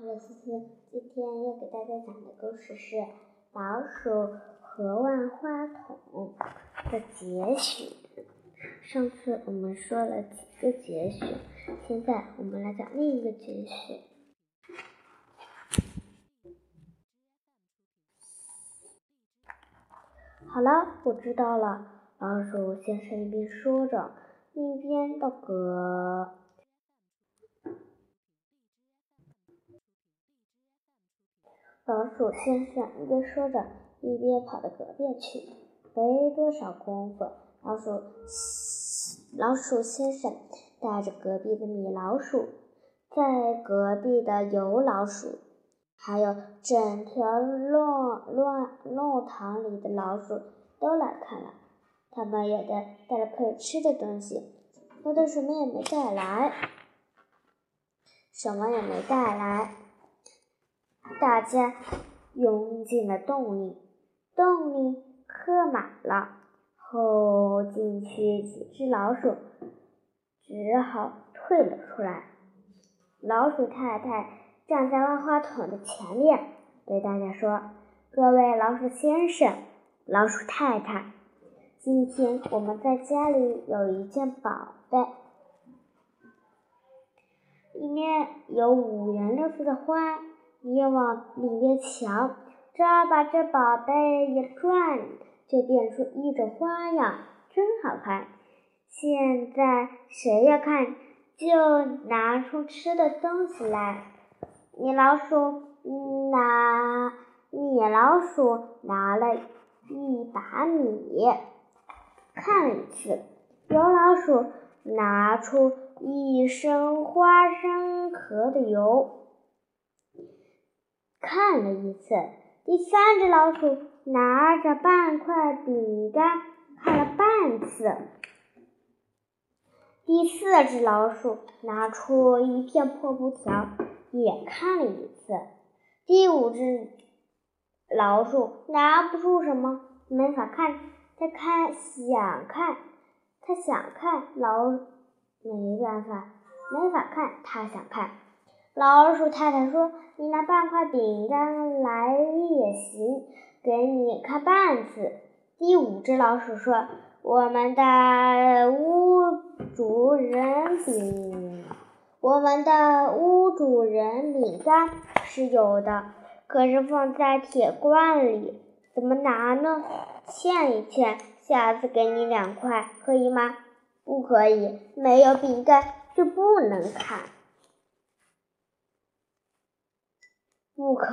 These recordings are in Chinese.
我是，今天要给大家讲的故事是《老鼠和万花筒》的节选。上次我们说了几个节选，现在我们来讲另一个节选。好了，我知道了。老鼠先生一边说着，一边到隔。老鼠先生一边说着，一边跑到隔壁去。没多少功夫，老鼠老鼠先生带着隔壁的米老鼠，在隔壁的油老鼠，还有整条乱乱弄堂里的老鼠都来看了。他们有的带了可以吃的东西，有的什么也没带来，什么也没带来。大家涌进了洞里，洞里客满了。后进去几只老鼠，只好退了出来。老鼠太太站在万花筒的前面，对大家说：“各位老鼠先生、老鼠太太，今天我们在家里有一件宝贝，里面有五颜六色的花。”你往里面瞧，只要把这宝贝一转，就变出一种花样，真好看。现在谁要看，就拿出吃的东西来。米老鼠拿米老鼠拿了一把米，看了一次。油老鼠拿出一升花生壳的油。看了一次，第三只老鼠拿着半块饼干看了半次，第四只老鼠拿出一片破布条也看了一次，第五只老鼠拿不出什么，没法看，他看想看，他想看老没办法，没法看，他想看。老鼠太太说：“你拿半块饼干来也行，给你看半次。”第五只老鼠说：“我们的屋主人饼，我们的屋主人饼干是有的，可是放在铁罐里，怎么拿呢？欠一欠，下次给你两块，可以吗？不可以，没有饼干就不能看。”不可！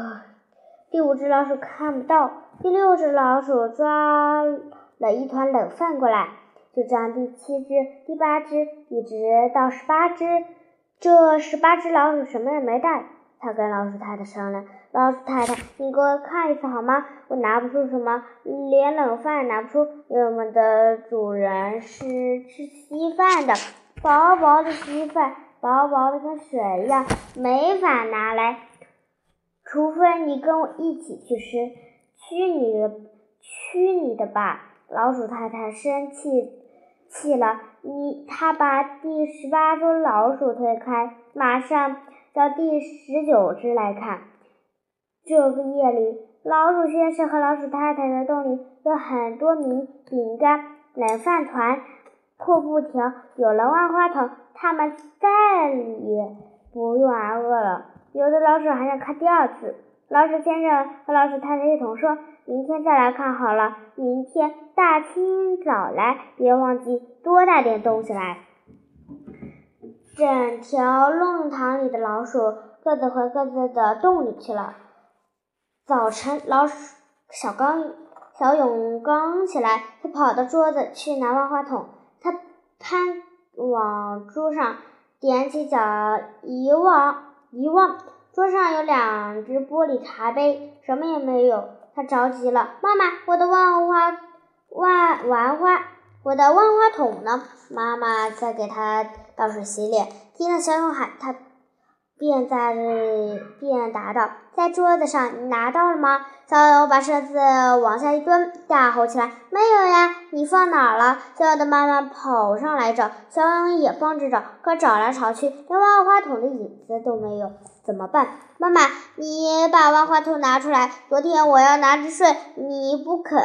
第五只老鼠看不到，第六只老鼠抓了一团冷饭过来，就这样第七只、第八只，一直到十八只。这十八只老鼠什么也没带。他跟老鼠太太商量：“老鼠太太，你给我看一次好吗？我拿不出什么，连冷饭也拿不出。因为我们的主人是吃稀饭的，薄薄的稀饭，薄薄的跟水一样，没法拿来。”除非你跟我一起去吃，去你的，去你的吧！老鼠太太生气气了，你他把第十八只老鼠推开，马上叫第十九只来看。这个夜里，老鼠先生和老鼠太太的洞里有很多米、饼干、冷饭团、破布条。有了万花筒，他们再也不用挨饿了。有的老鼠还想看第二次，老鼠先生和老鼠太太一同说：“明天再来看好了，明天大清早来，别忘记多带点东西来。”整条弄堂里的老鼠各自回各自的洞里去了。早晨，老鼠小刚小勇刚起来，他跑到桌子去拿万花筒，他攀往桌上，踮起脚一望。一望，桌上有两只玻璃茶杯，什么也没有。他着急了：“妈妈，我的万花万玩花，我的万花筒呢？”妈妈在给他倒水洗脸。听到小勇喊他，便在便答道：“在桌子上，你拿到了吗？”小勇把车子往下一蹲，大吼起来：“没有呀！你放哪儿了？”小勇的妈妈跑上来找，小勇也帮着找，可找来找去，连万花筒的影子都没有，怎么办？妈妈，你把万花筒拿出来！昨天我要拿着睡，你不肯。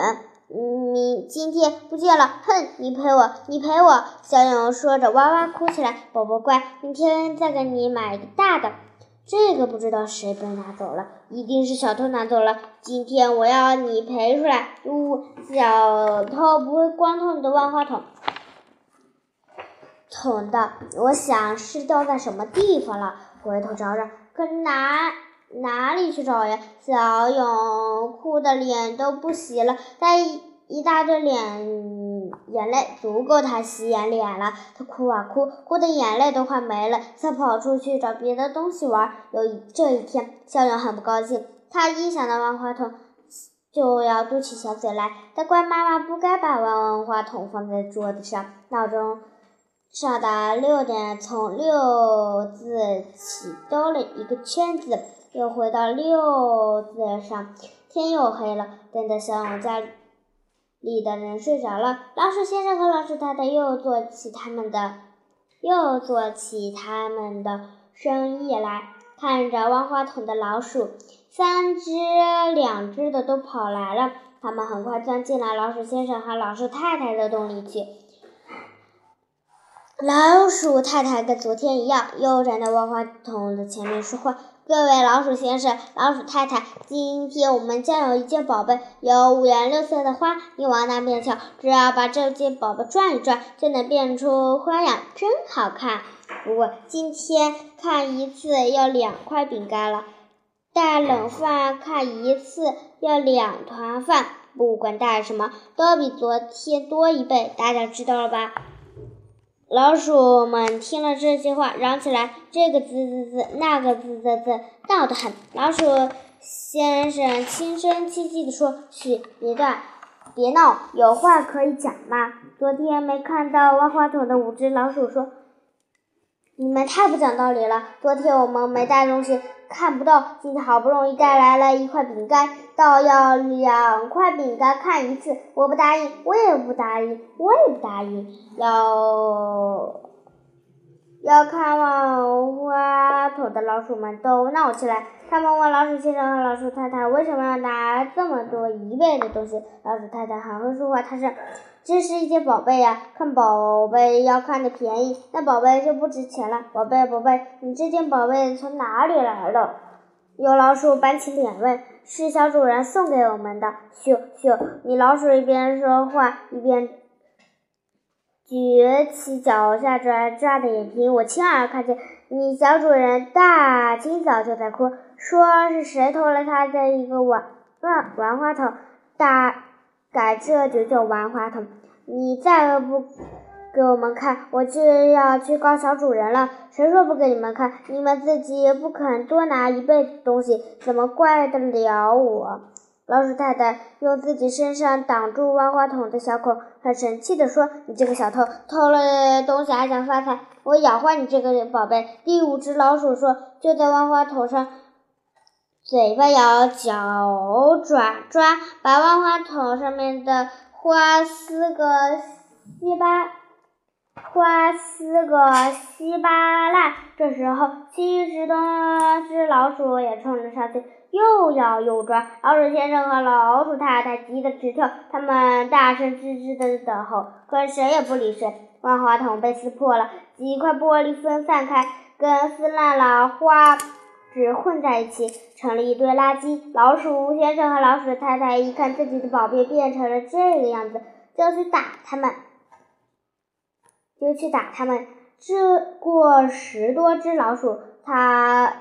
你今天不见了，哼！你赔我，你赔我！小勇说着，哇哇哭起来。宝宝乖，明天再给你买一个大的。这个不知道谁被拿走了，一定是小偷拿走了。今天我要你赔出来。呜，小偷不会光偷你的万花筒。捅的，我想是掉在什么地方了，回头找找。可难？哪里去找呀？小勇哭的脸都不洗了，但一一大堆脸眼泪足够他洗眼脸了。他哭啊哭，哭的眼泪都快没了，想跑出去找别的东西玩。有这一天，小勇很不高兴，他一想到万花筒就要嘟起小嘴来。他怪妈妈不该把万花筒放在桌子上。闹钟上的六点，从六字起兜了一个圈子。又回到六字上，天又黑了。等到小勇家里的人睡着了，老鼠先生和老鼠太太又做起他们的，又做起他们的生意来。看着万花筒的老鼠，三只、两只的都跑来了。他们很快钻进了老鼠先生和老鼠太太的洞里去。老鼠太太跟昨天一样，又站在万花筒的前面说话。各位老鼠先生、老鼠太太，今天我们家有一件宝贝，有五颜六色的花。你往那边瞧，只要把这件宝贝转一转，就能变出花样，真好看。不过今天看一次要两块饼干了，带冷饭看一次要两团饭，不管带什么，都比昨天多一倍。大家知道了吧？老鼠们听了这些话，嚷起来：“这个滋滋滋，那个滋滋滋，闹得很。”老鼠先生轻声细气地说：“嘘，别断，别闹，有话可以讲嘛？”昨天没看到万花筒的五只老鼠说：“你们太不讲道理了！昨天我们没带东西。”看不到，今天好不容易带来了一块饼干，倒要两块饼干看一次，我不答应，我也不答应，我也不答应，要要看望花筒的老鼠们都闹起来，他们问老鼠先生和老鼠太太为什么要拿这么多一倍的东西，老鼠太太很会说话，他说。这是一件宝贝呀，看宝贝要看的便宜，那宝贝就不值钱了。宝贝，宝贝，你这件宝贝从哪里来的？有老鼠板起脸问：“是小主人送给我们的。”咻咻，米老鼠一边说话一边举起脚下抓抓的眼皮，我亲耳看见你小主人大清早就在哭，说是谁偷了他的一个玩玩玩花筒，大。改这就叫玩花筒，你再不给我们看，我就要去告小主人了。谁说不给你们看？你们自己不肯多拿一倍东西，怎么怪得了我？老鼠太太用自己身上挡住万花筒的小孔，很神气地说：“你这个小偷，偷了东西还想发财？我咬坏你这个宝贝！”第五只老鼠说：“就在万花筒上。”嘴巴咬，脚爪抓，把万花筒上面的花撕个稀巴，花撕个稀巴烂。这时候，其余十多只老鼠也冲了上去，又咬又抓。老鼠先生和老鼠太太急得直跳，他们大声吱吱的等候，可谁也不理谁。万花筒被撕破了，几块玻璃分散开，跟撕烂了花。纸混在一起，成了一堆垃圾。老鼠先生和老鼠太太一看自己的宝贝变成了这个样子，就去打他们，就去打他们。这过十多只老鼠，他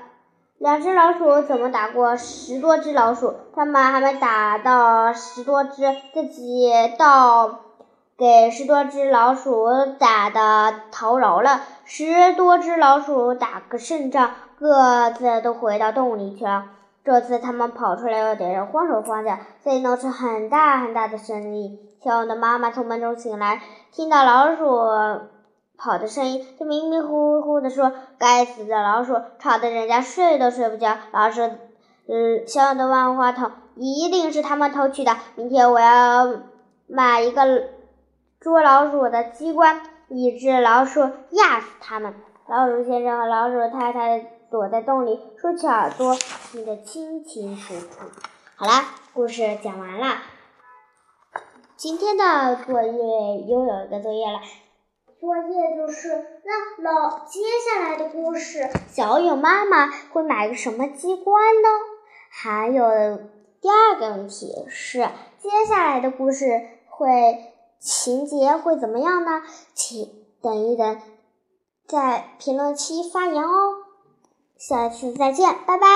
两只老鼠怎么打过十多只老鼠？他们还没打到十多只，自己倒给十多只老鼠打的头饶了。十多只老鼠打个胜仗。各自都回到洞里去了。这次他们跑出来，有点人慌手慌脚，所以闹出很大很大的声音。小勇的妈妈从门中醒来，听到老鼠跑的声音，就迷迷糊糊的说：“该死的老鼠，吵得人家睡都睡不着。”老鼠，嗯，小小的万花筒一定是他们偷去的。明天我要买一个捉老鼠的机关，一只老鼠压死他们。老鼠先生和老鼠太太躲在洞里，竖起耳朵听得清清楚楚。好啦，故事讲完了。今天的作业又有一个作业了，作业就是那老接下来的故事，小勇妈妈会买个什么机关呢？还有第二个问题是，接下来的故事会情节会怎么样呢？请等一等，在评论区发言哦。下次再见，拜拜。